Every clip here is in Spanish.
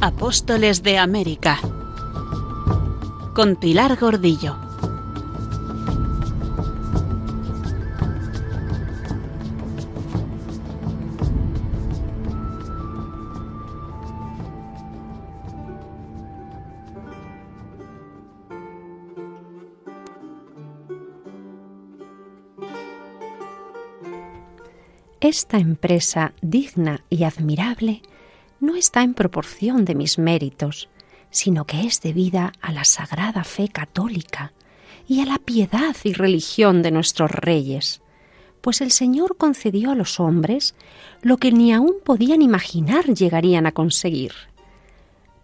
Apóstoles de América con Pilar Gordillo. Esta empresa digna y admirable no está en proporción de mis méritos, sino que es debida a la sagrada fe católica y a la piedad y religión de nuestros reyes, pues el Señor concedió a los hombres lo que ni aún podían imaginar llegarían a conseguir.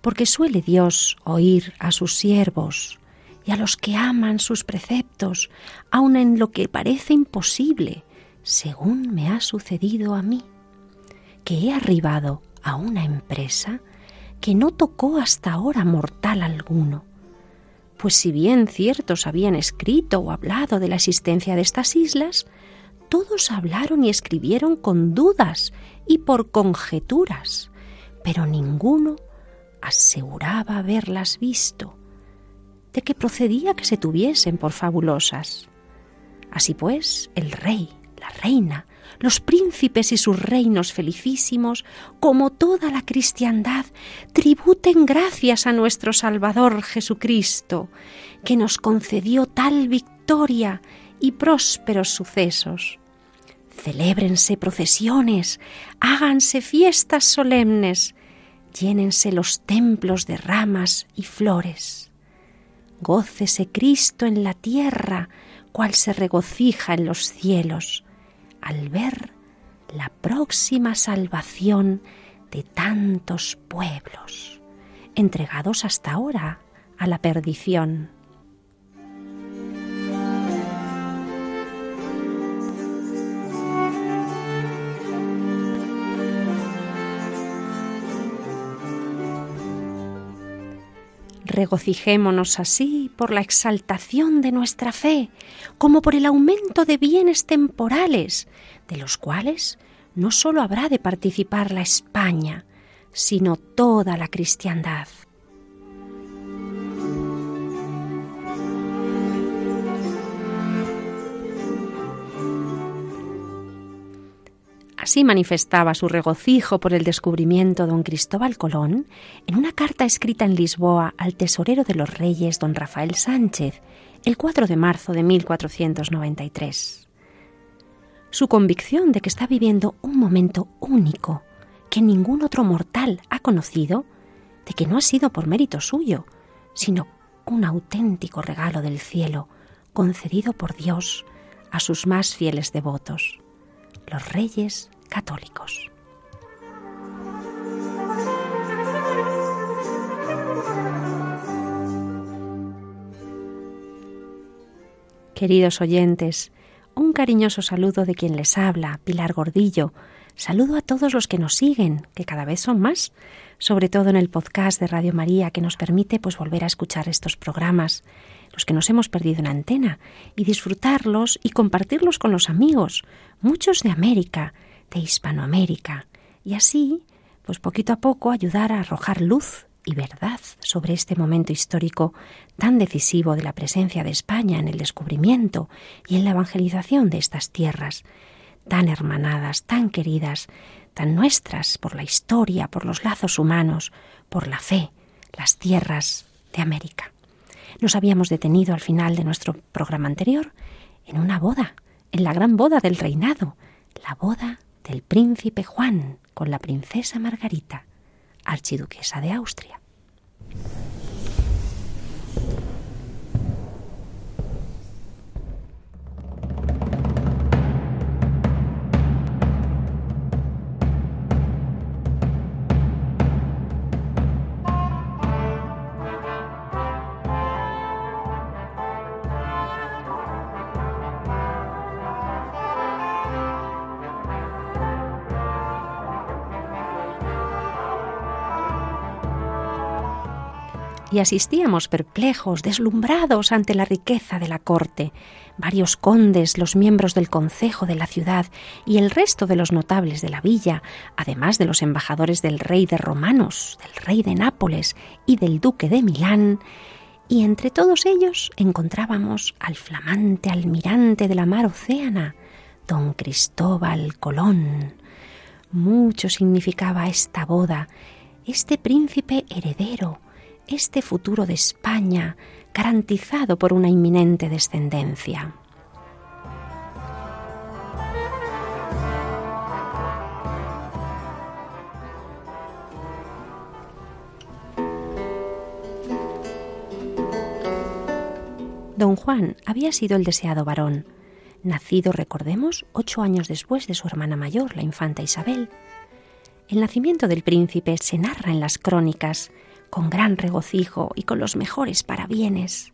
Porque suele Dios oír a sus siervos y a los que aman sus preceptos, aun en lo que parece imposible, según me ha sucedido a mí, que he arribado a una empresa que no tocó hasta ahora mortal alguno, pues si bien ciertos habían escrito o hablado de la existencia de estas islas, todos hablaron y escribieron con dudas y por conjeturas, pero ninguno aseguraba haberlas visto, de que procedía que se tuviesen por fabulosas. Así pues, el rey, la reina, los príncipes y sus reinos felicísimos, como toda la cristiandad, tributen gracias a nuestro Salvador Jesucristo, que nos concedió tal victoria y prósperos sucesos. Celébrense procesiones, háganse fiestas solemnes, llénense los templos de ramas y flores. Gócese Cristo en la tierra, cual se regocija en los cielos al ver la próxima salvación de tantos pueblos, entregados hasta ahora a la perdición. Regocijémonos así por la exaltación de nuestra fe, como por el aumento de bienes temporales, de los cuales no sólo habrá de participar la España, sino toda la cristiandad. Así manifestaba su regocijo por el descubrimiento don Cristóbal Colón en una carta escrita en Lisboa al tesorero de los reyes don Rafael Sánchez el 4 de marzo de 1493. Su convicción de que está viviendo un momento único que ningún otro mortal ha conocido, de que no ha sido por mérito suyo, sino un auténtico regalo del cielo concedido por Dios a sus más fieles devotos los reyes católicos. Queridos oyentes, un cariñoso saludo de quien les habla, Pilar Gordillo. Saludo a todos los que nos siguen, que cada vez son más, sobre todo en el podcast de Radio María que nos permite pues volver a escuchar estos programas los que nos hemos perdido en antena, y disfrutarlos y compartirlos con los amigos, muchos de América, de Hispanoamérica, y así, pues poquito a poco ayudar a arrojar luz y verdad sobre este momento histórico tan decisivo de la presencia de España en el descubrimiento y en la evangelización de estas tierras, tan hermanadas, tan queridas, tan nuestras por la historia, por los lazos humanos, por la fe, las tierras de América. Nos habíamos detenido al final de nuestro programa anterior en una boda, en la gran boda del reinado, la boda del príncipe Juan con la princesa Margarita, archiduquesa de Austria. Y asistíamos perplejos, deslumbrados ante la riqueza de la corte. Varios condes, los miembros del concejo de la ciudad y el resto de los notables de la villa, además de los embajadores del rey de Romanos, del rey de Nápoles y del duque de Milán, y entre todos ellos encontrábamos al flamante almirante de la mar océana, don Cristóbal Colón. Mucho significaba esta boda, este príncipe heredero, este futuro de España, garantizado por una inminente descendencia. Don Juan había sido el deseado varón, nacido, recordemos, ocho años después de su hermana mayor, la infanta Isabel. El nacimiento del príncipe se narra en las crónicas con gran regocijo y con los mejores parabienes.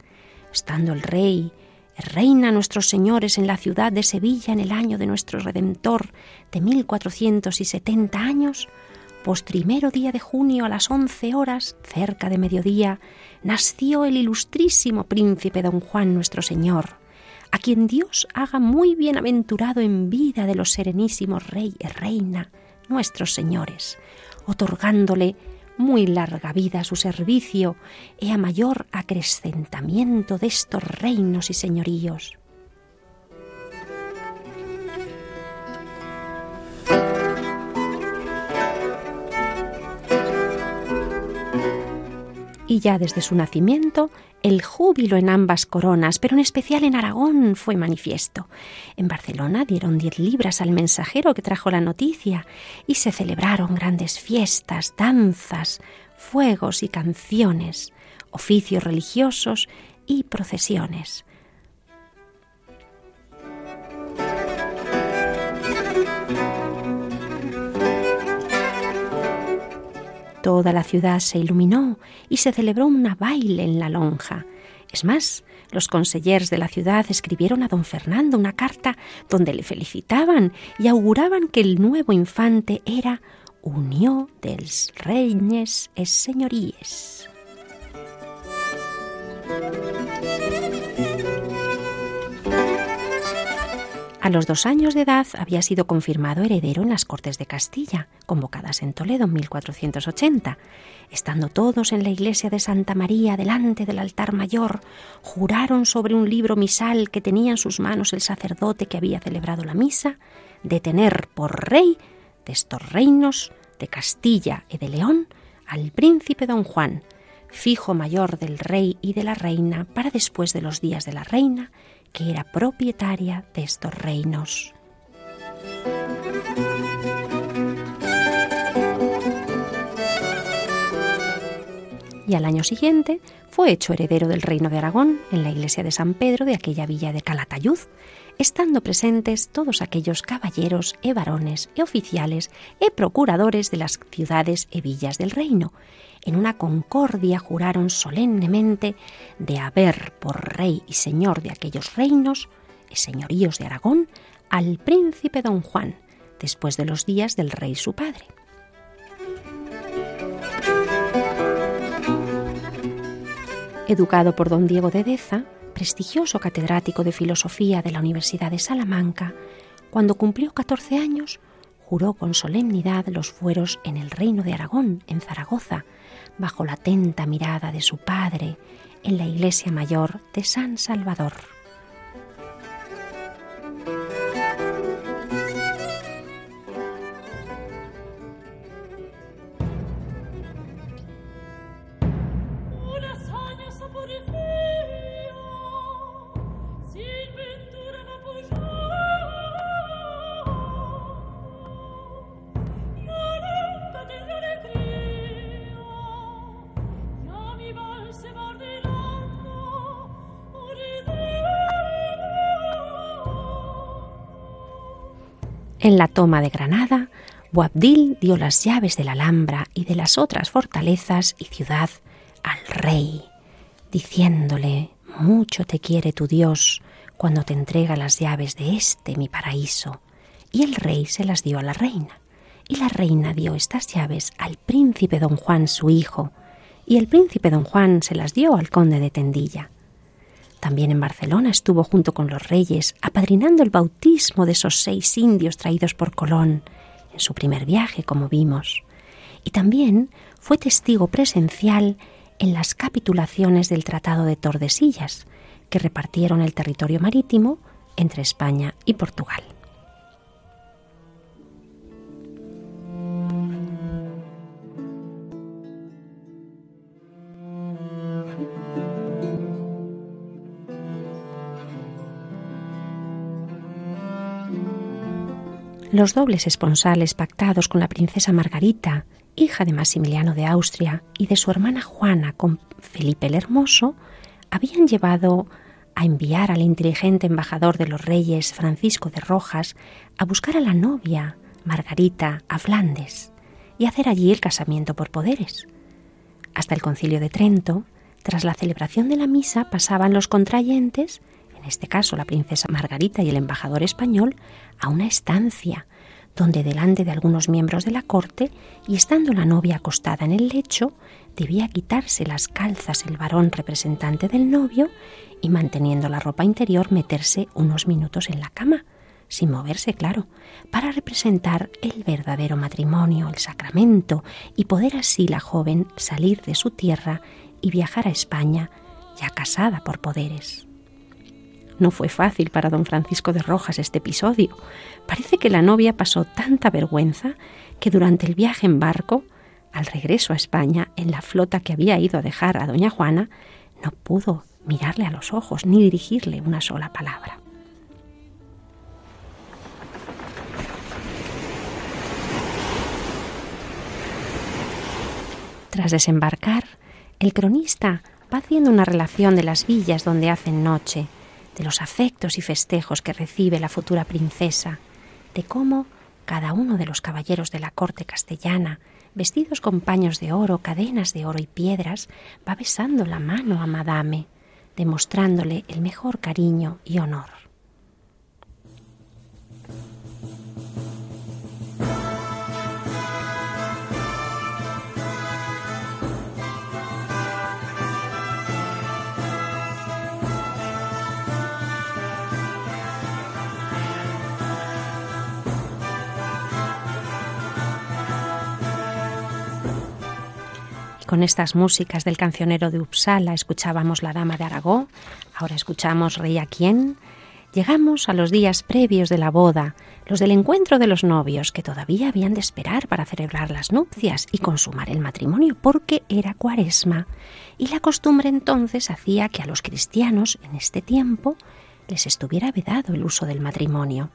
Estando el rey, reina nuestros señores en la ciudad de Sevilla en el año de nuestro Redentor de mil cuatrocientos y setenta años, postrimero día de junio a las once horas, cerca de mediodía, nació el ilustrísimo príncipe don Juan nuestro Señor, a quien Dios haga muy bienaventurado en vida de los serenísimos rey y reina, nuestros señores, otorgándole muy larga vida a su servicio y a mayor acrecentamiento de estos reinos y señoríos. Y ya desde su nacimiento el júbilo en ambas coronas, pero en especial en Aragón, fue manifiesto. En Barcelona dieron diez libras al mensajero que trajo la noticia y se celebraron grandes fiestas, danzas, fuegos y canciones, oficios religiosos y procesiones. Toda la ciudad se iluminó y se celebró una baile en la lonja. Es más, los consellers de la ciudad escribieron a don Fernando una carta donde le felicitaban y auguraban que el nuevo infante era unió dels reyes es señoríes. A los dos años de edad había sido confirmado heredero en las Cortes de Castilla, convocadas en Toledo en 1480. Estando todos en la iglesia de Santa María delante del altar mayor, juraron sobre un libro misal que tenía en sus manos el sacerdote que había celebrado la misa, de tener por rey de estos reinos de Castilla y de León al príncipe don Juan, fijo mayor del rey y de la reina para después de los días de la reina, que era propietaria de estos reinos. Y al año siguiente fue hecho heredero del reino de Aragón en la iglesia de San Pedro de aquella villa de Calatayud, estando presentes todos aquellos caballeros e varones e oficiales e procuradores de las ciudades e villas del reino, en una concordia juraron solemnemente de haber por rey y señor de aquellos reinos señoríos de Aragón al príncipe don Juan, después de los días del rey su padre. Educado por don Diego de Deza, prestigioso catedrático de filosofía de la Universidad de Salamanca, cuando cumplió 14 años, juró con solemnidad los fueros en el reino de Aragón, en Zaragoza, bajo la atenta mirada de su padre en la iglesia mayor de San Salvador. En la toma de Granada, Boabdil dio las llaves de la Alhambra y de las otras fortalezas y ciudad al rey, diciéndole, mucho te quiere tu Dios cuando te entrega las llaves de este mi paraíso. Y el rey se las dio a la reina, y la reina dio estas llaves al príncipe don Juan su hijo, y el príncipe don Juan se las dio al conde de Tendilla. También en Barcelona estuvo junto con los reyes, apadrinando el bautismo de esos seis indios traídos por Colón en su primer viaje, como vimos. Y también fue testigo presencial en las capitulaciones del Tratado de Tordesillas, que repartieron el territorio marítimo entre España y Portugal. Los dobles esponsales pactados con la princesa Margarita, hija de Maximiliano de Austria, y de su hermana Juana con Felipe el Hermoso, habían llevado a enviar al inteligente embajador de los reyes, Francisco de Rojas, a buscar a la novia, Margarita, a Flandes, y hacer allí el casamiento por poderes. Hasta el concilio de Trento, tras la celebración de la misa, pasaban los contrayentes en este caso la princesa Margarita y el embajador español, a una estancia, donde delante de algunos miembros de la corte y estando la novia acostada en el lecho, debía quitarse las calzas el varón representante del novio y manteniendo la ropa interior meterse unos minutos en la cama, sin moverse, claro, para representar el verdadero matrimonio, el sacramento, y poder así la joven salir de su tierra y viajar a España, ya casada por poderes. No fue fácil para don Francisco de Rojas este episodio. Parece que la novia pasó tanta vergüenza que durante el viaje en barco, al regreso a España, en la flota que había ido a dejar a doña Juana, no pudo mirarle a los ojos ni dirigirle una sola palabra. Tras desembarcar, el cronista va haciendo una relación de las villas donde hacen noche, de los afectos y festejos que recibe la futura princesa, de cómo cada uno de los caballeros de la corte castellana, vestidos con paños de oro, cadenas de oro y piedras, va besando la mano a Madame, demostrándole el mejor cariño y honor. Con estas músicas del cancionero de Uppsala escuchábamos La Dama de Aragón, ahora escuchamos Rey a quién. Llegamos a los días previos de la boda, los del encuentro de los novios, que todavía habían de esperar para celebrar las nupcias y consumar el matrimonio, porque era cuaresma, y la costumbre entonces hacía que a los cristianos en este tiempo les estuviera vedado el uso del matrimonio.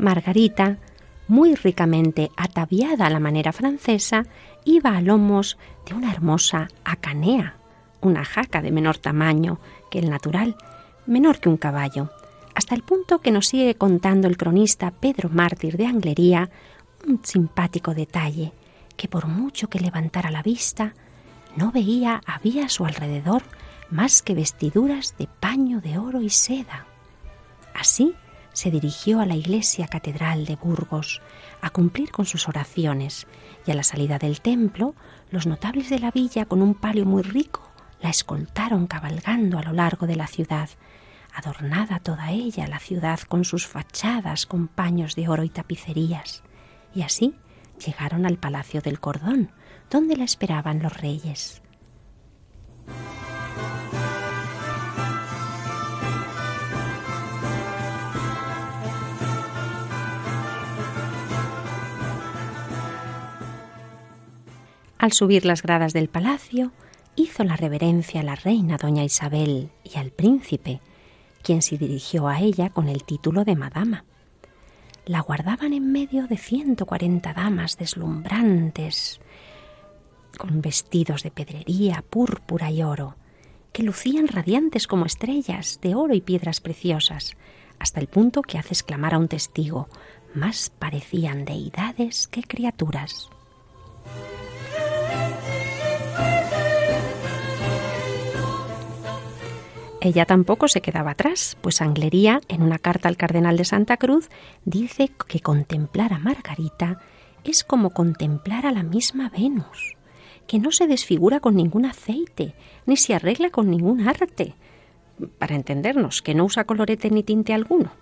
Margarita, muy ricamente ataviada a la manera francesa, iba a lomos de una hermosa acanea, una jaca de menor tamaño que el natural, menor que un caballo, hasta el punto que nos sigue contando el cronista Pedro Mártir de Anglería un simpático detalle que por mucho que levantara la vista, no veía había a su alrededor más que vestiduras de paño de oro y seda. Así se dirigió a la iglesia catedral de Burgos a cumplir con sus oraciones y a la salida del templo los notables de la villa con un palio muy rico la escoltaron cabalgando a lo largo de la ciudad, adornada toda ella la ciudad con sus fachadas con paños de oro y tapicerías. Y así llegaron al Palacio del Cordón, donde la esperaban los reyes. Al subir las gradas del palacio, hizo la reverencia a la reina doña Isabel y al príncipe, quien se dirigió a ella con el título de madama. La guardaban en medio de ciento cuarenta damas deslumbrantes, con vestidos de pedrería, púrpura y oro, que lucían radiantes como estrellas de oro y piedras preciosas, hasta el punto que hace exclamar a un testigo, más parecían deidades que criaturas. Ella tampoco se quedaba atrás, pues Anglería, en una carta al cardenal de Santa Cruz, dice que contemplar a Margarita es como contemplar a la misma Venus, que no se desfigura con ningún aceite, ni se arregla con ningún arte, para entendernos, que no usa colorete ni tinte alguno.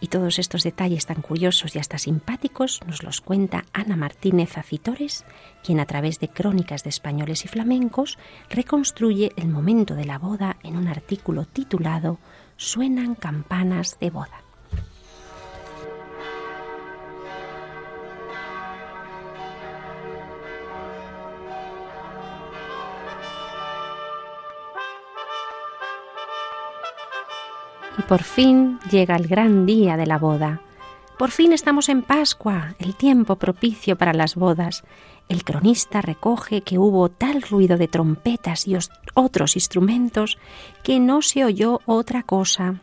Y todos estos detalles tan curiosos y hasta simpáticos nos los cuenta Ana Martínez Acitores, quien a través de crónicas de españoles y flamencos reconstruye el momento de la boda en un artículo titulado Suenan campanas de boda. Por fin llega el gran día de la boda. Por fin estamos en Pascua, el tiempo propicio para las bodas. El cronista recoge que hubo tal ruido de trompetas y otros instrumentos que no se oyó otra cosa.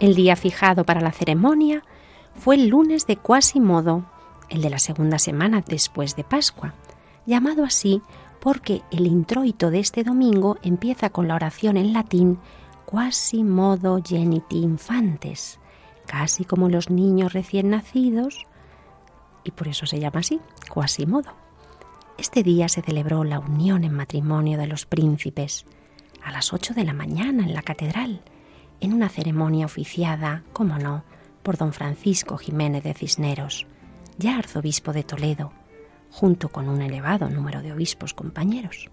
El día fijado para la ceremonia fue el lunes de Quasimodo, el de la segunda semana después de Pascua, llamado así porque el introito de este domingo empieza con la oración en latín Quasimodo geniti infantes, casi como los niños recién nacidos, y por eso se llama así, Quasimodo. Este día se celebró la unión en matrimonio de los príncipes a las ocho de la mañana en la catedral en una ceremonia oficiada, como no, por don Francisco Jiménez de Cisneros, ya arzobispo de Toledo, junto con un elevado número de obispos compañeros.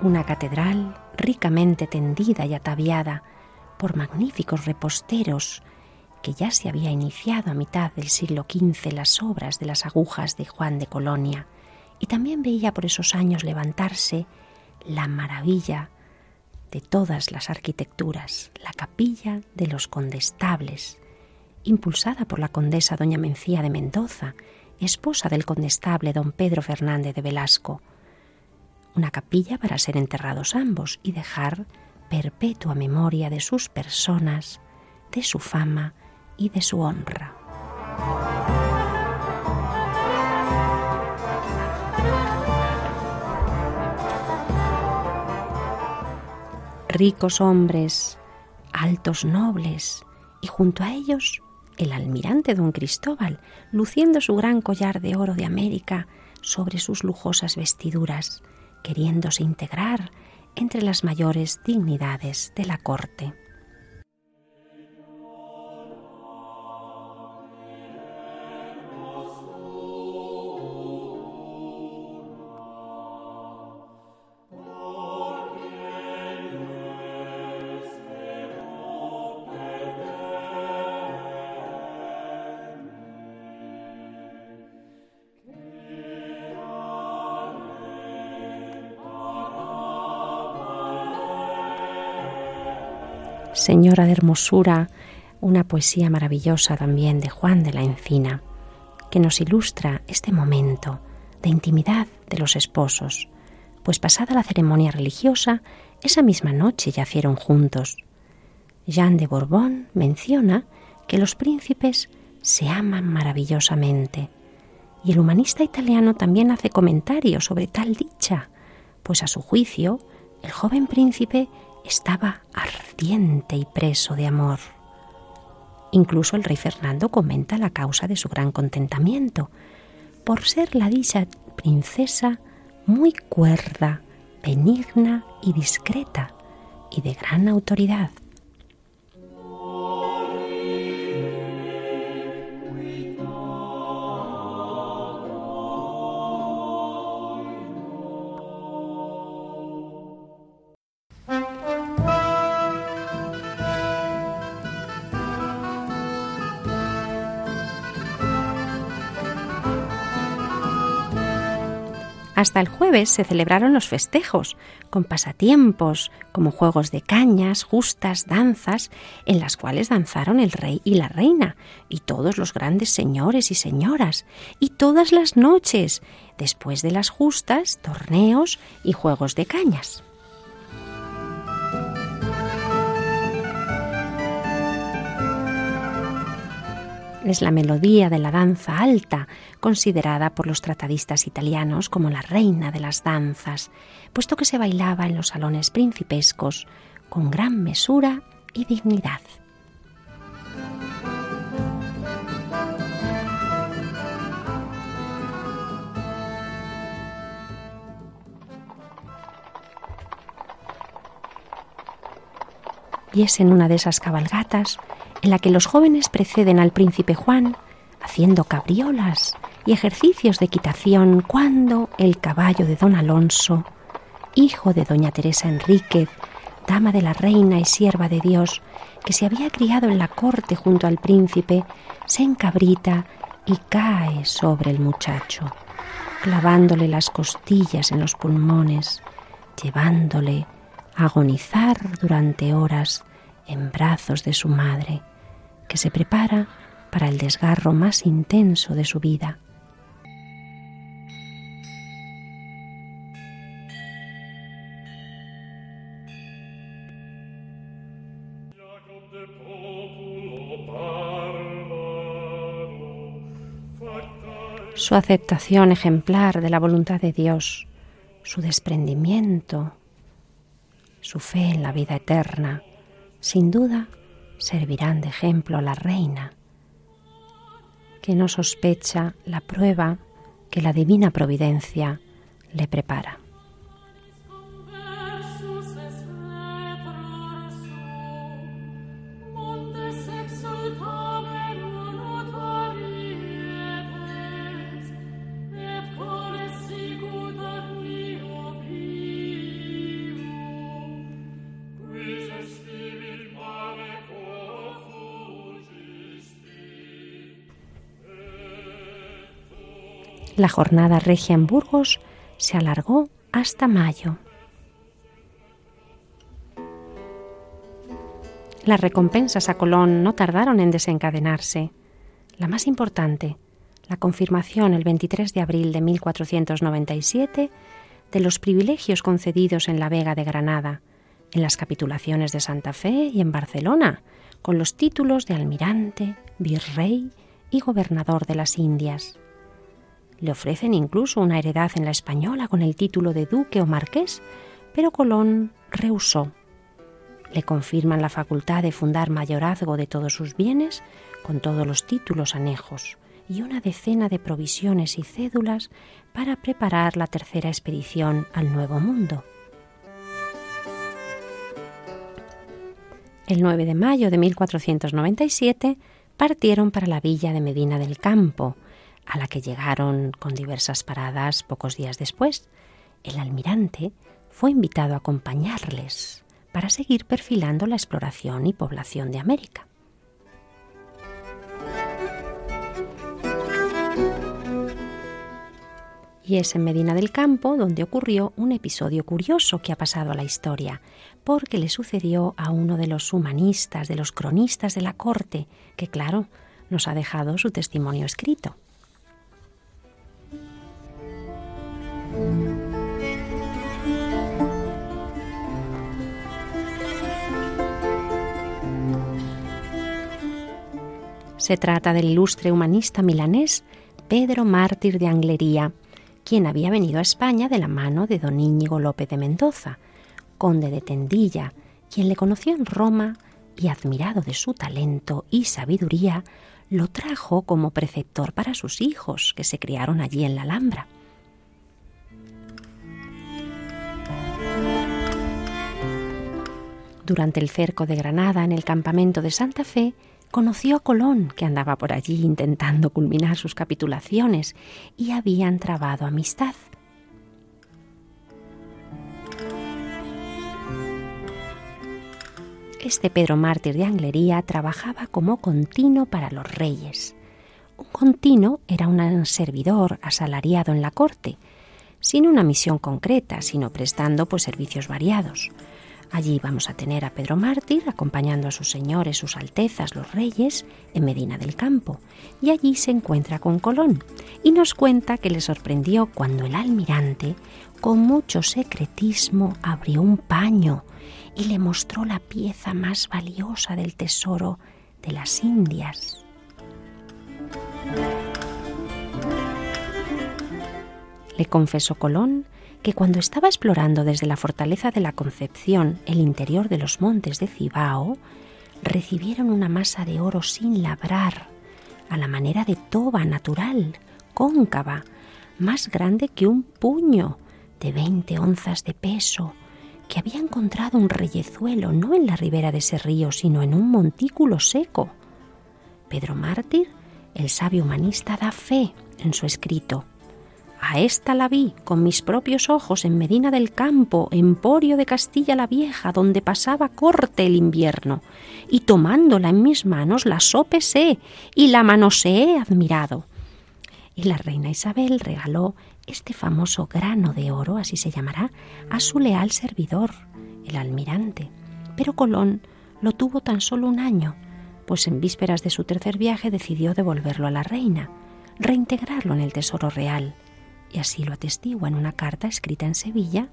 Una catedral ricamente tendida y ataviada por magníficos reposteros que ya se había iniciado a mitad del siglo XV las obras de las agujas de Juan de Colonia, y también veía por esos años levantarse la maravilla de todas las arquitecturas, la capilla de los condestables, impulsada por la condesa doña Mencía de Mendoza, esposa del condestable don Pedro Fernández de Velasco, una capilla para ser enterrados ambos y dejar perpetua memoria de sus personas, de su fama y de su honra. Ricos hombres, altos nobles, y junto a ellos el almirante don Cristóbal, luciendo su gran collar de oro de América sobre sus lujosas vestiduras, queriéndose integrar entre las mayores dignidades de la corte. Señora de Hermosura, una poesía maravillosa también de Juan de la Encina, que nos ilustra este momento de intimidad de los esposos, pues pasada la ceremonia religiosa, esa misma noche yacieron juntos. Jean de Borbón menciona que los príncipes se aman maravillosamente, y el humanista italiano también hace comentarios sobre tal dicha, pues a su juicio el joven príncipe estaba ardiente y preso de amor. Incluso el rey Fernando comenta la causa de su gran contentamiento, por ser la dicha princesa muy cuerda, benigna y discreta, y de gran autoridad. Hasta el jueves se celebraron los festejos, con pasatiempos como juegos de cañas, justas, danzas, en las cuales danzaron el rey y la reina, y todos los grandes señores y señoras, y todas las noches, después de las justas, torneos y juegos de cañas. Es la melodía de la danza alta, considerada por los tratadistas italianos como la reina de las danzas, puesto que se bailaba en los salones principescos con gran mesura y dignidad. Y es en una de esas cabalgatas en la que los jóvenes preceden al príncipe Juan haciendo cabriolas y ejercicios de equitación cuando el caballo de don Alonso, hijo de doña Teresa Enríquez, dama de la reina y sierva de Dios, que se había criado en la corte junto al príncipe, se encabrita y cae sobre el muchacho, clavándole las costillas en los pulmones, llevándole a agonizar durante horas en brazos de su madre que se prepara para el desgarro más intenso de su vida. Su aceptación ejemplar de la voluntad de Dios, su desprendimiento, su fe en la vida eterna, sin duda servirán de ejemplo a la reina, que no sospecha la prueba que la divina providencia le prepara. La jornada regia en Burgos se alargó hasta mayo. Las recompensas a Colón no tardaron en desencadenarse. La más importante, la confirmación el 23 de abril de 1497 de los privilegios concedidos en la Vega de Granada, en las capitulaciones de Santa Fe y en Barcelona, con los títulos de almirante, virrey y gobernador de las Indias. Le ofrecen incluso una heredad en la española con el título de duque o marqués, pero Colón rehusó. Le confirman la facultad de fundar mayorazgo de todos sus bienes, con todos los títulos anejos, y una decena de provisiones y cédulas para preparar la tercera expedición al Nuevo Mundo. El 9 de mayo de 1497 partieron para la villa de Medina del Campo, a la que llegaron con diversas paradas pocos días después. El almirante fue invitado a acompañarles para seguir perfilando la exploración y población de América. Y es en Medina del Campo donde ocurrió un episodio curioso que ha pasado a la historia, porque le sucedió a uno de los humanistas, de los cronistas de la corte, que claro, nos ha dejado su testimonio escrito. Se trata del ilustre humanista milanés Pedro Mártir de Anglería, quien había venido a España de la mano de don Íñigo López de Mendoza, conde de Tendilla, quien le conoció en Roma y admirado de su talento y sabiduría, lo trajo como preceptor para sus hijos, que se criaron allí en la Alhambra. Durante el cerco de Granada en el campamento de Santa Fe, conoció a Colón, que andaba por allí intentando culminar sus capitulaciones, y habían trabado amistad. Este Pedro Mártir de Anglería trabajaba como continuo para los reyes. Un continuo era un servidor asalariado en la corte. sin una misión concreta, sino prestando pues servicios variados. Allí vamos a tener a Pedro Mártir acompañando a sus señores, sus altezas, los reyes, en Medina del Campo. Y allí se encuentra con Colón y nos cuenta que le sorprendió cuando el almirante, con mucho secretismo, abrió un paño y le mostró la pieza más valiosa del tesoro de las Indias. Le confesó Colón que cuando estaba explorando desde la fortaleza de la Concepción el interior de los montes de Cibao, recibieron una masa de oro sin labrar, a la manera de toba natural, cóncava, más grande que un puño, de veinte onzas de peso, que había encontrado un reyezuelo no en la ribera de ese río, sino en un montículo seco. Pedro Mártir, el sabio humanista, da fe en su escrito. A esta la vi con mis propios ojos en Medina del Campo, emporio de Castilla la Vieja, donde pasaba corte el invierno, y tomándola en mis manos la sopesé y la manoseé admirado. Y la reina Isabel regaló este famoso grano de oro, así se llamará, a su leal servidor, el almirante. Pero Colón lo tuvo tan solo un año, pues en vísperas de su tercer viaje decidió devolverlo a la reina, reintegrarlo en el tesoro real y así lo atestigua en una carta escrita en Sevilla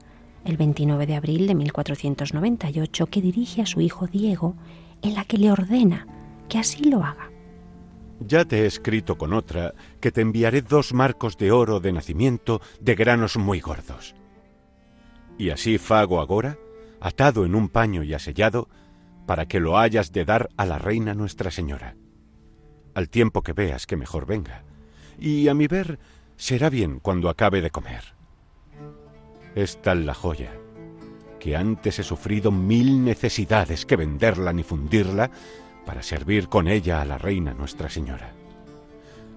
el 29 de abril de 1498 que dirige a su hijo Diego, en la que le ordena que así lo haga. Ya te he escrito con otra que te enviaré dos marcos de oro de nacimiento de granos muy gordos. Y así fago agora, atado en un paño y asellado, para que lo hayas de dar a la reina Nuestra Señora, al tiempo que veas que mejor venga. Y a mi ver, será bien cuando acabe de comer. Es tal la joya que antes he sufrido mil necesidades que venderla ni fundirla para servir con ella a la reina Nuestra Señora.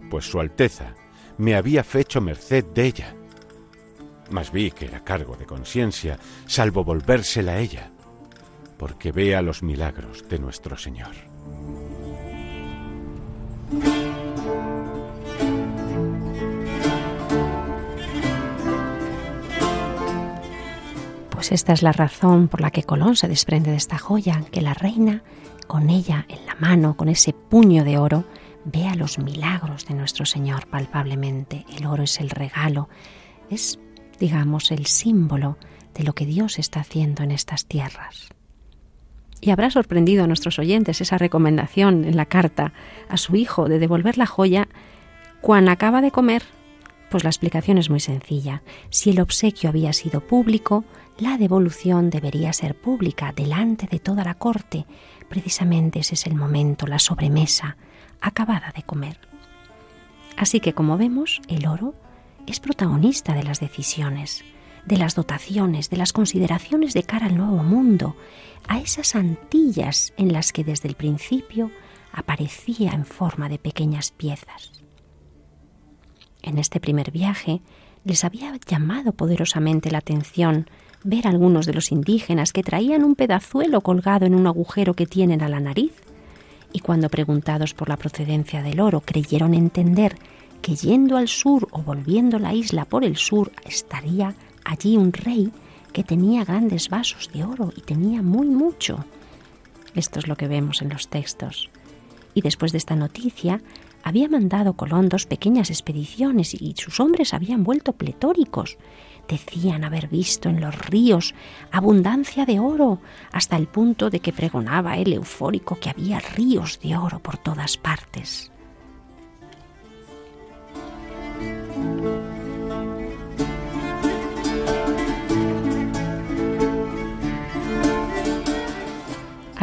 Pues Su Alteza me había fecho merced de ella. Mas vi que era cargo de conciencia, salvo volvérsela a ella, porque vea los milagros de nuestro Señor. Pues esta es la razón por la que Colón se desprende de esta joya, que la reina, con ella en la mano, con ese puño de oro, vea los milagros de nuestro Señor palpablemente. El oro es el regalo, es, digamos, el símbolo de lo que Dios está haciendo en estas tierras. Y habrá sorprendido a nuestros oyentes esa recomendación en la carta a su hijo de devolver la joya cuando acaba de comer. Pues la explicación es muy sencilla. Si el obsequio había sido público, la devolución debería ser pública delante de toda la corte. Precisamente ese es el momento, la sobremesa, acabada de comer. Así que, como vemos, el oro es protagonista de las decisiones, de las dotaciones, de las consideraciones de cara al nuevo mundo, a esas antillas en las que desde el principio aparecía en forma de pequeñas piezas. En este primer viaje les había llamado poderosamente la atención ver a algunos de los indígenas que traían un pedazuelo colgado en un agujero que tienen a la nariz, y cuando preguntados por la procedencia del oro creyeron entender que yendo al sur o volviendo la isla por el sur estaría allí un rey que tenía grandes vasos de oro y tenía muy mucho. Esto es lo que vemos en los textos. Y después de esta noticia, había mandado Colón dos pequeñas expediciones y sus hombres habían vuelto pletóricos decían haber visto en los ríos abundancia de oro, hasta el punto de que pregonaba él eufórico que había ríos de oro por todas partes.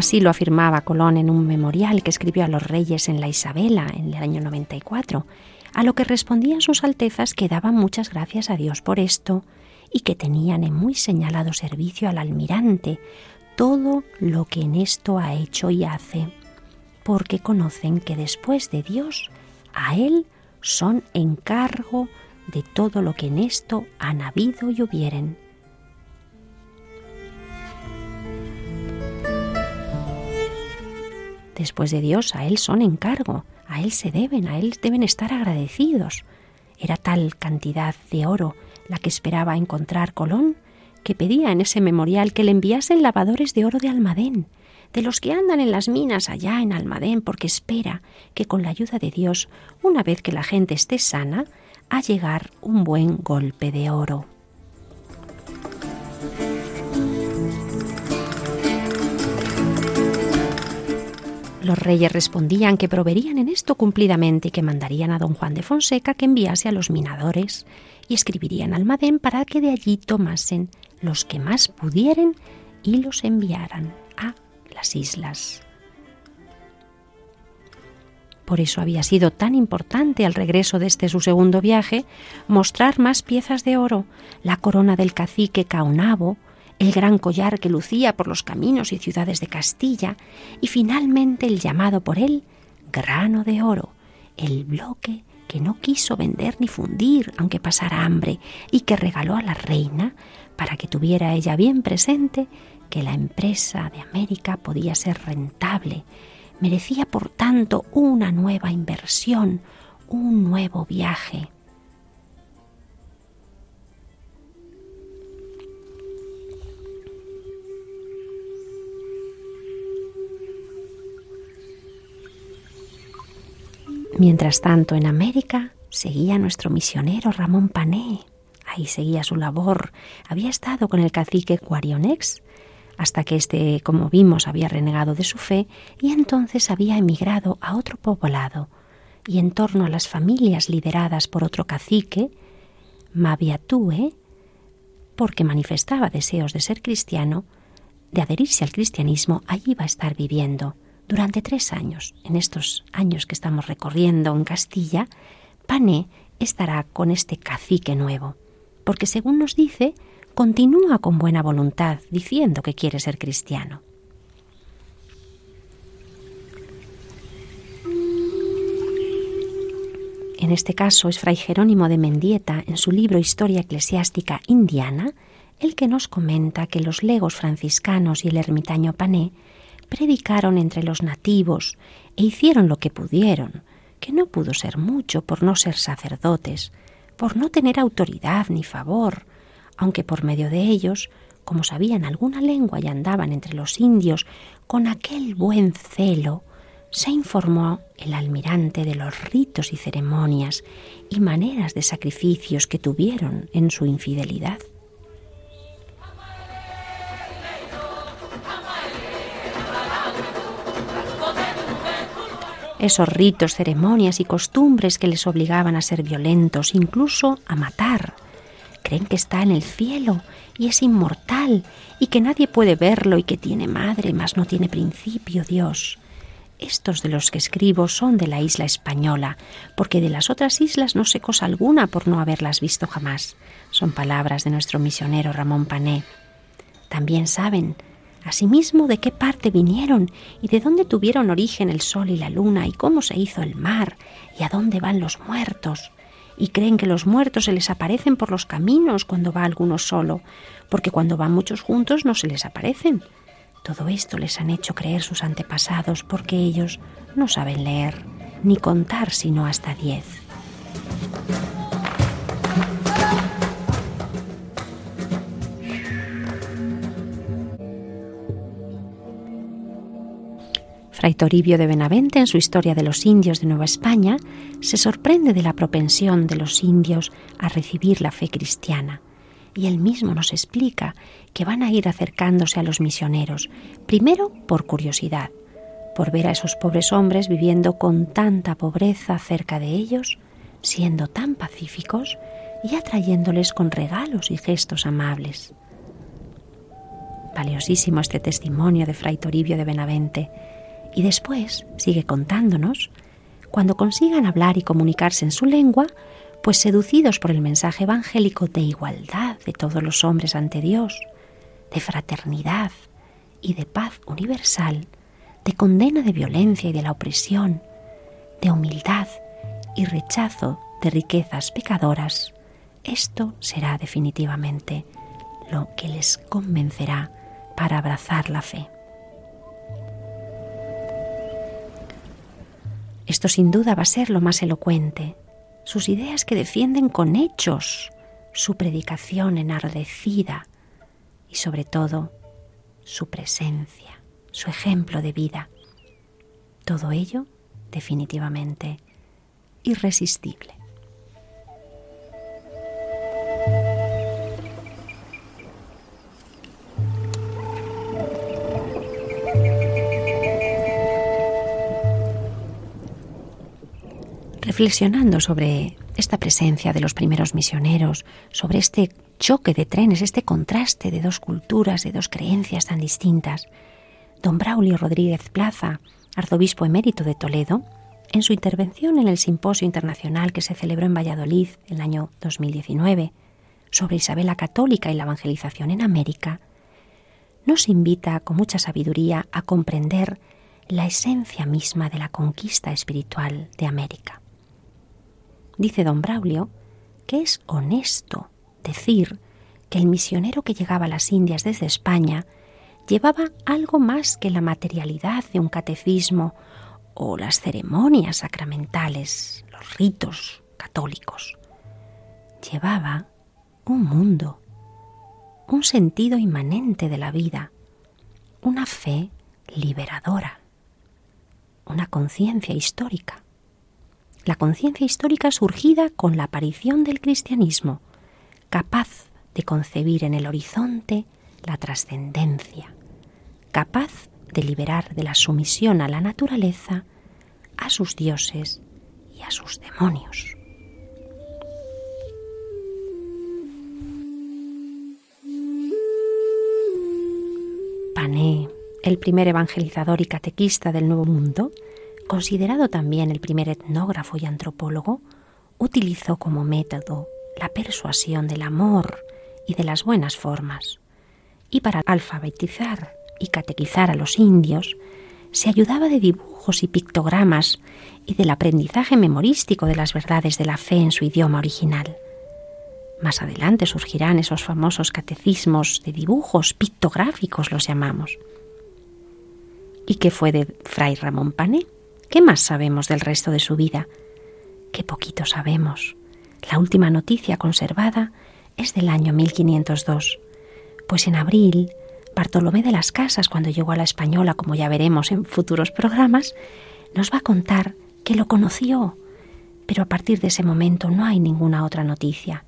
Así lo afirmaba Colón en un memorial que escribió a los reyes en la Isabela en el año 94 a lo que respondían sus altezas que daban muchas gracias a Dios por esto y que tenían en muy señalado servicio al almirante todo lo que en esto ha hecho y hace, porque conocen que después de Dios, a Él son encargo de todo lo que en esto han habido y hubieren. Después de Dios, a Él son encargo, a Él se deben, a Él deben estar agradecidos. Era tal cantidad de oro la que esperaba encontrar Colón, que pedía en ese memorial que le enviasen lavadores de oro de Almadén, de los que andan en las minas allá en Almadén, porque espera que con la ayuda de Dios, una vez que la gente esté sana, a llegar un buen golpe de oro. Los reyes respondían que proveerían en esto cumplidamente y que mandarían a don Juan de Fonseca que enviase a los minadores y escribirían al Almadén para que de allí tomasen los que más pudieren y los enviaran a las islas. Por eso había sido tan importante al regreso de este su segundo viaje mostrar más piezas de oro, la corona del cacique Caunabo, el gran collar que lucía por los caminos y ciudades de Castilla, y finalmente el llamado por él grano de oro, el bloque que no quiso vender ni fundir aunque pasara hambre y que regaló a la reina para que tuviera ella bien presente que la empresa de América podía ser rentable, merecía por tanto una nueva inversión, un nuevo viaje. Mientras tanto, en América seguía nuestro misionero Ramón Pané. Ahí seguía su labor. Había estado con el cacique Guarionex hasta que éste, como vimos, había renegado de su fe y entonces había emigrado a otro poblado. Y en torno a las familias lideradas por otro cacique, Maviatúe, porque manifestaba deseos de ser cristiano, de adherirse al cristianismo, allí iba a estar viviendo durante tres años, en estos años que estamos recorriendo en Castilla, Pané estará con este cacique nuevo, porque según nos dice, continúa con buena voluntad diciendo que quiere ser cristiano. En este caso es Fray Jerónimo de Mendieta, en su libro Historia Eclesiástica Indiana, el que nos comenta que los legos franciscanos y el ermitaño Pané predicaron entre los nativos e hicieron lo que pudieron, que no pudo ser mucho por no ser sacerdotes, por no tener autoridad ni favor, aunque por medio de ellos, como sabían alguna lengua y andaban entre los indios con aquel buen celo, se informó el almirante de los ritos y ceremonias y maneras de sacrificios que tuvieron en su infidelidad. Esos ritos, ceremonias y costumbres que les obligaban a ser violentos, incluso a matar. Creen que está en el cielo y es inmortal y que nadie puede verlo y que tiene madre, mas no tiene principio Dios. Estos de los que escribo son de la isla española, porque de las otras islas no sé cosa alguna por no haberlas visto jamás. Son palabras de nuestro misionero Ramón Pané. También saben Asimismo, de qué parte vinieron y de dónde tuvieron origen el sol y la luna y cómo se hizo el mar y a dónde van los muertos. Y creen que los muertos se les aparecen por los caminos cuando va alguno solo, porque cuando van muchos juntos no se les aparecen. Todo esto les han hecho creer sus antepasados porque ellos no saben leer ni contar sino hasta diez. Fray Toribio de Benavente, en su Historia de los Indios de Nueva España, se sorprende de la propensión de los indios a recibir la fe cristiana. Y él mismo nos explica que van a ir acercándose a los misioneros, primero por curiosidad, por ver a esos pobres hombres viviendo con tanta pobreza cerca de ellos, siendo tan pacíficos y atrayéndoles con regalos y gestos amables. Valiosísimo este testimonio de Fray Toribio de Benavente, y después sigue contándonos, cuando consigan hablar y comunicarse en su lengua, pues seducidos por el mensaje evangélico de igualdad de todos los hombres ante Dios, de fraternidad y de paz universal, de condena de violencia y de la opresión, de humildad y rechazo de riquezas pecadoras, esto será definitivamente lo que les convencerá para abrazar la fe. Esto sin duda va a ser lo más elocuente. Sus ideas que defienden con hechos, su predicación enardecida y sobre todo su presencia, su ejemplo de vida. Todo ello definitivamente irresistible. Reflexionando sobre esta presencia de los primeros misioneros, sobre este choque de trenes, este contraste de dos culturas, de dos creencias tan distintas, don Braulio Rodríguez Plaza, arzobispo emérito de Toledo, en su intervención en el simposio internacional que se celebró en Valladolid el año 2019 sobre Isabel la Católica y la evangelización en América, nos invita con mucha sabiduría a comprender la esencia misma de la conquista espiritual de América. Dice don Braulio que es honesto decir que el misionero que llegaba a las Indias desde España llevaba algo más que la materialidad de un catecismo o las ceremonias sacramentales, los ritos católicos. Llevaba un mundo, un sentido inmanente de la vida, una fe liberadora, una conciencia histórica la conciencia histórica surgida con la aparición del cristianismo, capaz de concebir en el horizonte la trascendencia, capaz de liberar de la sumisión a la naturaleza a sus dioses y a sus demonios. Pané, el primer evangelizador y catequista del Nuevo Mundo, considerado también el primer etnógrafo y antropólogo, utilizó como método la persuasión del amor y de las buenas formas. Y para alfabetizar y catequizar a los indios, se ayudaba de dibujos y pictogramas y del aprendizaje memorístico de las verdades de la fe en su idioma original. Más adelante surgirán esos famosos catecismos de dibujos pictográficos, los llamamos. ¿Y qué fue de Fray Ramón Pané? ¿Qué más sabemos del resto de su vida? Qué poquito sabemos. La última noticia conservada es del año 1502, pues en abril Bartolomé de las Casas, cuando llegó a la Española, como ya veremos en futuros programas, nos va a contar que lo conoció, pero a partir de ese momento no hay ninguna otra noticia.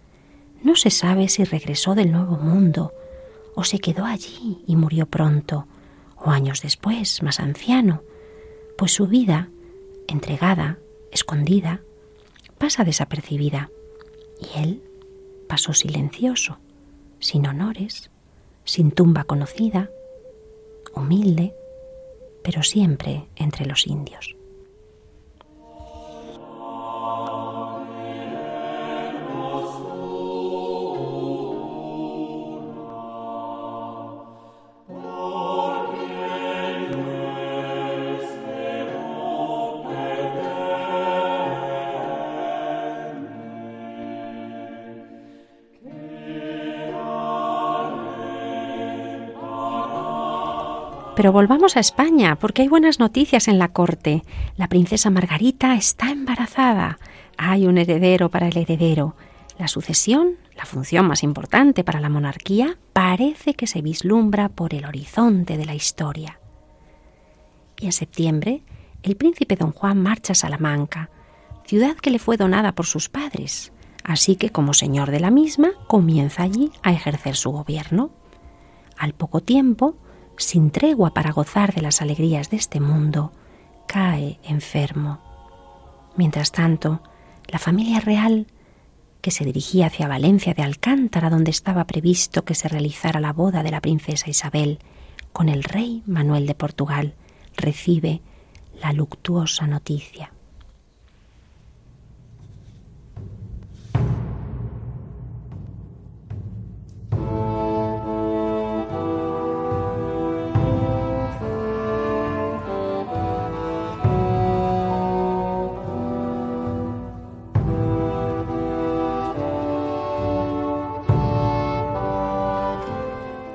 No se sabe si regresó del Nuevo Mundo, o se quedó allí y murió pronto, o años después, más anciano, pues su vida entregada, escondida, pasa desapercibida y él pasó silencioso, sin honores, sin tumba conocida, humilde, pero siempre entre los indios. Pero volvamos a España, porque hay buenas noticias en la corte. La princesa Margarita está embarazada. Hay un heredero para el heredero. La sucesión, la función más importante para la monarquía, parece que se vislumbra por el horizonte de la historia. Y en septiembre, el príncipe don Juan marcha a Salamanca, ciudad que le fue donada por sus padres, así que como señor de la misma comienza allí a ejercer su gobierno. Al poco tiempo, sin tregua para gozar de las alegrías de este mundo, cae enfermo. Mientras tanto, la familia real, que se dirigía hacia Valencia de Alcántara, donde estaba previsto que se realizara la boda de la princesa Isabel con el rey Manuel de Portugal, recibe la luctuosa noticia.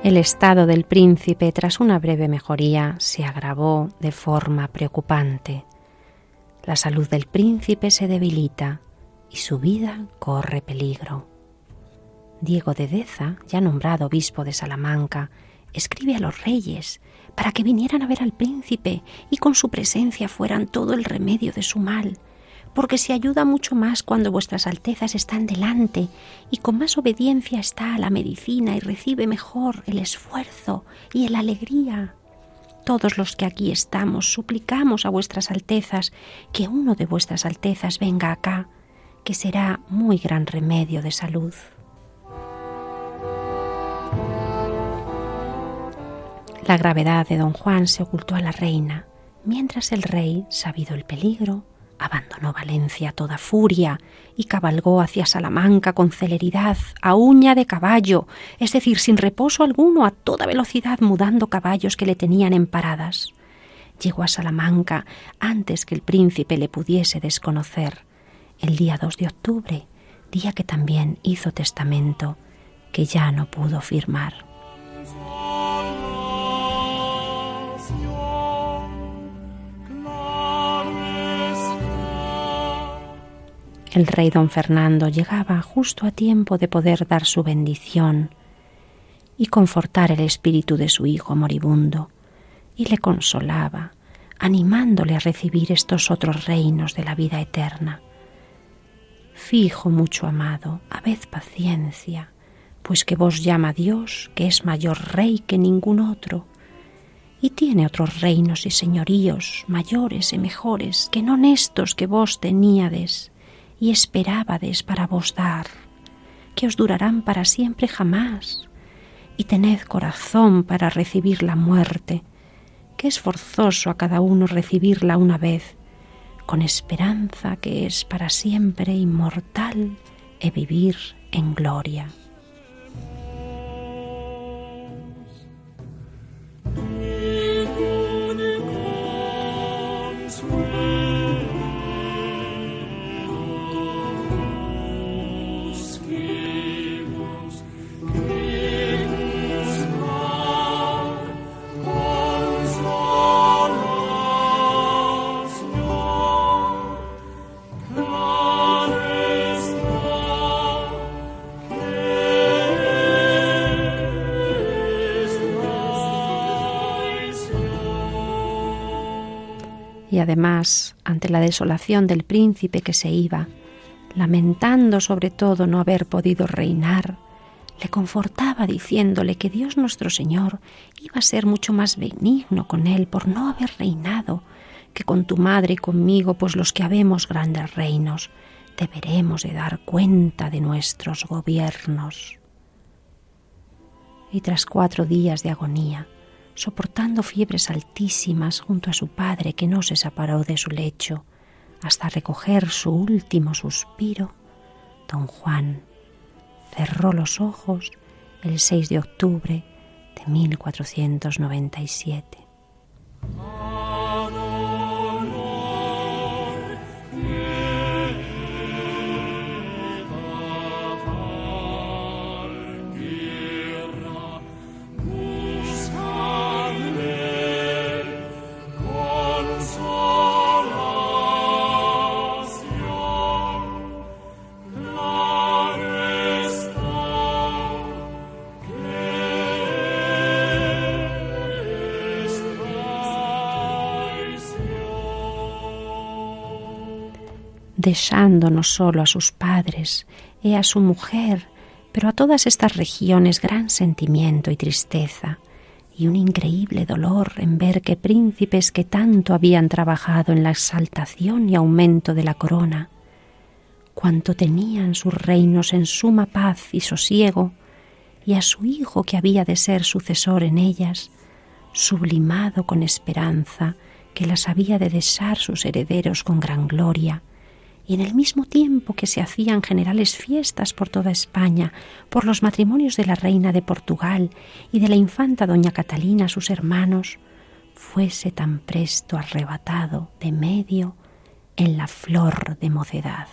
El estado del príncipe, tras una breve mejoría, se agravó de forma preocupante. La salud del príncipe se debilita y su vida corre peligro. Diego de Deza, ya nombrado obispo de Salamanca, escribe a los reyes para que vinieran a ver al príncipe y con su presencia fueran todo el remedio de su mal, porque se ayuda mucho más cuando vuestras altezas están delante y con más obediencia está la medicina y recibe mejor el esfuerzo y la alegría. Todos los que aquí estamos suplicamos a vuestras altezas que uno de vuestras altezas venga acá, que será muy gran remedio de salud. La gravedad de don Juan se ocultó a la reina, mientras el rey, sabido el peligro, abandonó Valencia toda furia y cabalgó hacia Salamanca con celeridad, a uña de caballo, es decir, sin reposo alguno, a toda velocidad, mudando caballos que le tenían en paradas. Llegó a Salamanca antes que el príncipe le pudiese desconocer, el día 2 de octubre, día que también hizo testamento, que ya no pudo firmar. El rey don Fernando llegaba justo a tiempo de poder dar su bendición y confortar el espíritu de su hijo moribundo, y le consolaba, animándole a recibir estos otros reinos de la vida eterna. Fijo mucho amado, habed paciencia, pues que vos llama Dios, que es mayor rey que ningún otro, y tiene otros reinos y señoríos mayores y mejores que no estos que vos teníades y esperábades para vos dar, que os durarán para siempre jamás, y tened corazón para recibir la muerte, que es forzoso a cada uno recibirla una vez, con esperanza que es para siempre inmortal e vivir en gloria. Y además, ante la desolación del príncipe que se iba, lamentando sobre todo no haber podido reinar, le confortaba diciéndole que Dios nuestro Señor iba a ser mucho más benigno con él por no haber reinado que con tu madre y conmigo, pues los que habemos grandes reinos, deberemos de dar cuenta de nuestros gobiernos. Y tras cuatro días de agonía, soportando fiebres altísimas junto a su padre que no se separó de su lecho, hasta recoger su último suspiro, don Juan cerró los ojos el 6 de octubre de 1497. Dejando no solo a sus padres y a su mujer, pero a todas estas regiones gran sentimiento y tristeza, y un increíble dolor en ver que príncipes que tanto habían trabajado en la exaltación y aumento de la corona, cuanto tenían sus reinos en suma paz y sosiego, y a su hijo que había de ser sucesor en ellas, sublimado con esperanza que las había de desar sus herederos con gran gloria, y en el mismo tiempo que se hacían generales fiestas por toda España por los matrimonios de la reina de Portugal y de la infanta doña Catalina, sus hermanos, fuese tan presto arrebatado de medio en la flor de mocedad.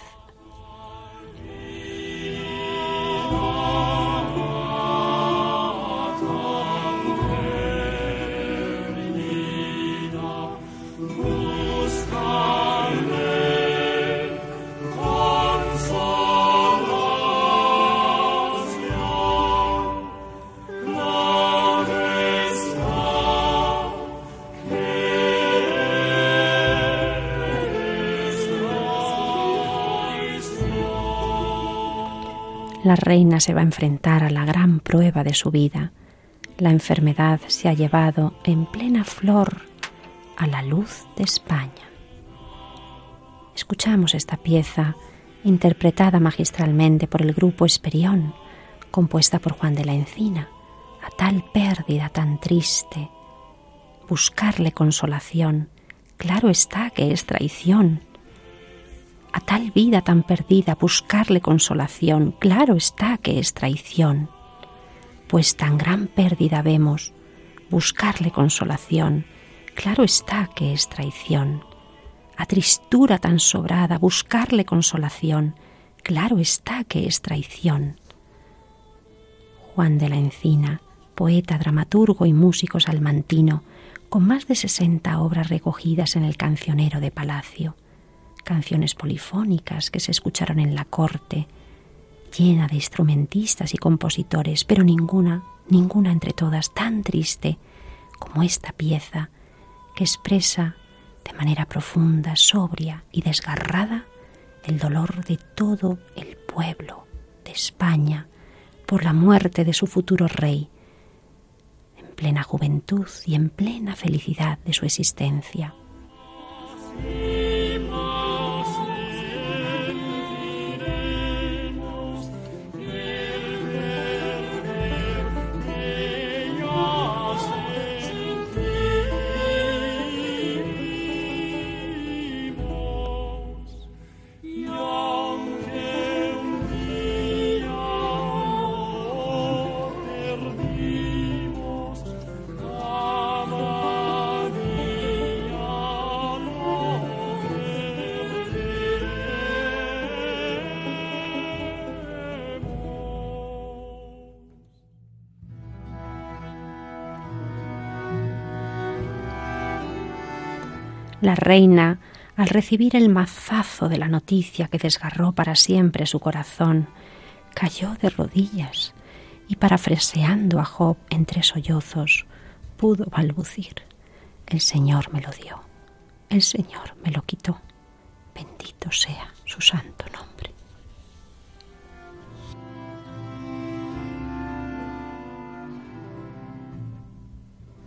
La reina se va a enfrentar a la gran prueba de su vida. La enfermedad se ha llevado en plena flor a la luz de España. Escuchamos esta pieza interpretada magistralmente por el grupo Esperión, compuesta por Juan de la Encina, a tal pérdida tan triste. Buscarle consolación, claro está que es traición. A tal vida tan perdida, buscarle consolación, claro está que es traición. Pues tan gran pérdida vemos, buscarle consolación, claro está que es traición. A tristura tan sobrada, buscarle consolación, claro está que es traición. Juan de la Encina, poeta, dramaturgo y músico salmantino, con más de sesenta obras recogidas en el cancionero de Palacio, canciones polifónicas que se escucharon en la corte, llena de instrumentistas y compositores, pero ninguna, ninguna entre todas tan triste como esta pieza que expresa de manera profunda, sobria y desgarrada el dolor de todo el pueblo de España por la muerte de su futuro rey, en plena juventud y en plena felicidad de su existencia. La reina, al recibir el mazazo de la noticia que desgarró para siempre su corazón, cayó de rodillas y parafraseando a Job entre sollozos, pudo balbucir, el Señor me lo dio, el Señor me lo quitó, bendito sea su santo nombre.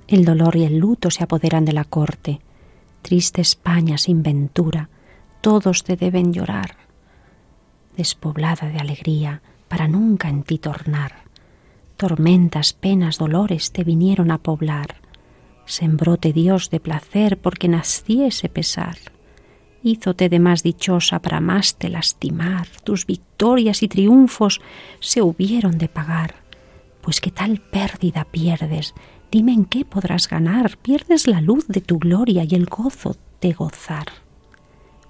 El dolor y el luto se apoderan de la corte, Triste España sin ventura, todos te deben llorar, despoblada de alegría, para nunca en ti tornar. Tormentas, penas, dolores te vinieron a poblar. Sembróte Dios de placer porque naciese pesar. Hízote de más dichosa para más te lastimar. Tus victorias y triunfos se hubieron de pagar. Pues que tal pérdida pierdes Dime en qué podrás ganar. Pierdes la luz de tu gloria y el gozo de gozar.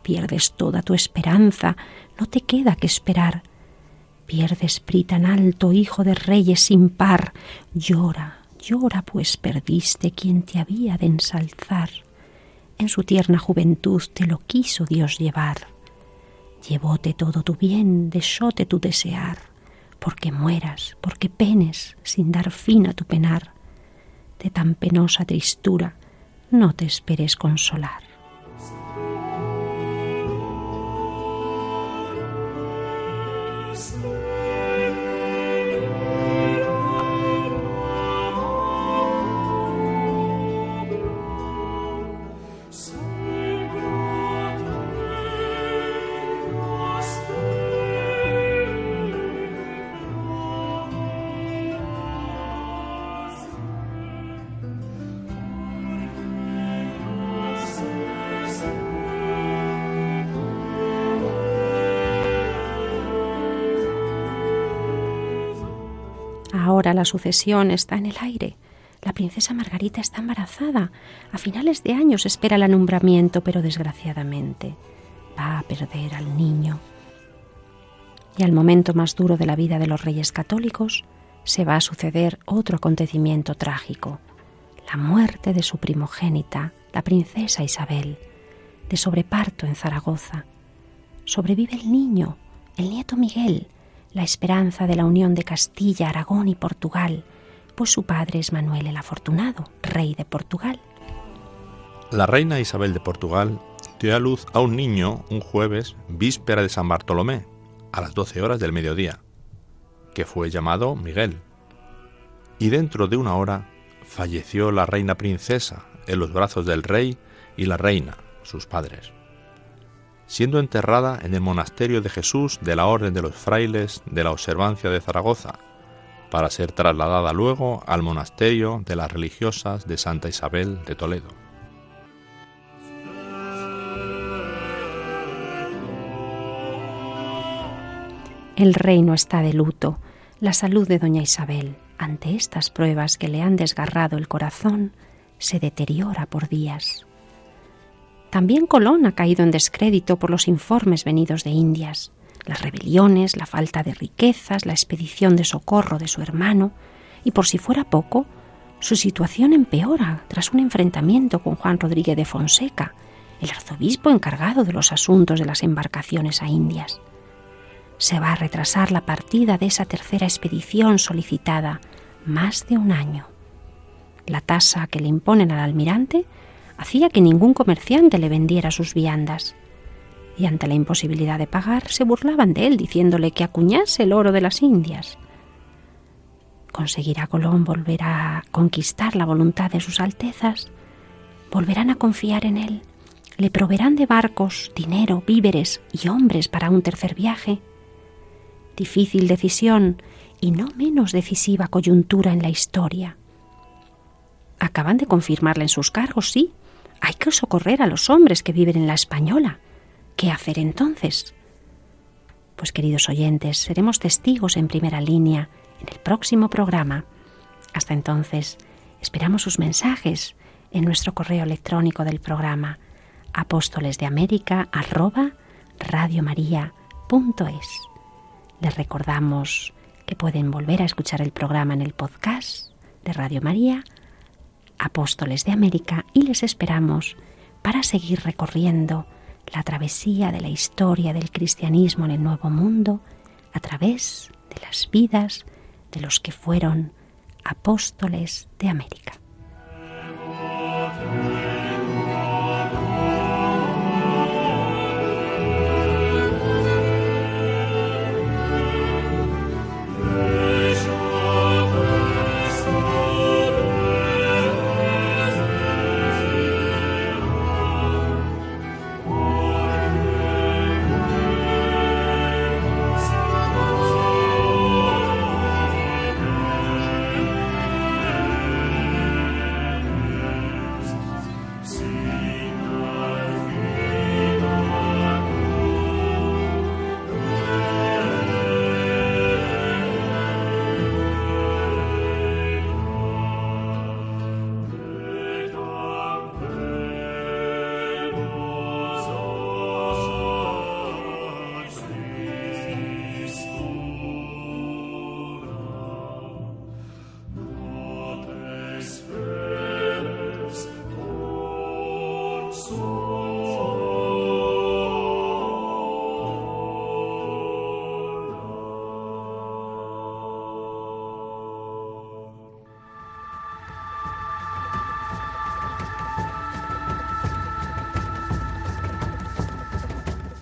Pierdes toda tu esperanza, no te queda que esperar. Pierdes pri tan alto, hijo de reyes sin par. Llora, llora, pues perdiste quien te había de ensalzar. En su tierna juventud te lo quiso Dios llevar. Llevóte todo tu bien, desóte tu desear, porque mueras, porque penes, sin dar fin a tu penar de tan penosa tristura no te esperes consolar. Ahora la sucesión está en el aire. La princesa Margarita está embarazada. A finales de año espera el alumbramiento, pero desgraciadamente va a perder al niño. Y al momento más duro de la vida de los reyes católicos se va a suceder otro acontecimiento trágico, la muerte de su primogénita, la princesa Isabel, de sobreparto en Zaragoza. Sobrevive el niño, el nieto Miguel, la esperanza de la unión de Castilla, Aragón y Portugal, pues su padre es Manuel el Afortunado, rey de Portugal. La reina Isabel de Portugal dio a luz a un niño un jueves, víspera de San Bartolomé, a las 12 horas del mediodía. que fue llamado Miguel. Y dentro de una hora falleció la reina princesa en los brazos del rey y la reina, sus padres, siendo enterrada en el monasterio de Jesús de la Orden de los Frailes de la Observancia de Zaragoza, para ser trasladada luego al monasterio de las religiosas de Santa Isabel de Toledo. El reino está de luto. La salud de doña Isabel, ante estas pruebas que le han desgarrado el corazón, se deteriora por días. También Colón ha caído en descrédito por los informes venidos de Indias, las rebeliones, la falta de riquezas, la expedición de socorro de su hermano, y por si fuera poco, su situación empeora tras un enfrentamiento con Juan Rodríguez de Fonseca, el arzobispo encargado de los asuntos de las embarcaciones a Indias. Se va a retrasar la partida de esa tercera expedición solicitada más de un año. La tasa que le imponen al almirante hacía que ningún comerciante le vendiera sus viandas, y ante la imposibilidad de pagar se burlaban de él diciéndole que acuñase el oro de las Indias. ¿Conseguirá Colón volver a conquistar la voluntad de sus altezas? ¿Volverán a confiar en él? ¿Le proveerán de barcos, dinero, víveres y hombres para un tercer viaje? difícil decisión y no menos decisiva coyuntura en la historia. Acaban de confirmarla en sus cargos, sí. Hay que socorrer a los hombres que viven en la española. ¿Qué hacer entonces? Pues queridos oyentes, seremos testigos en primera línea en el próximo programa. Hasta entonces, esperamos sus mensajes en nuestro correo electrónico del programa apóstoles de América les recordamos que pueden volver a escuchar el programa en el podcast de Radio María, Apóstoles de América, y les esperamos para seguir recorriendo la travesía de la historia del cristianismo en el Nuevo Mundo a través de las vidas de los que fueron apóstoles de América.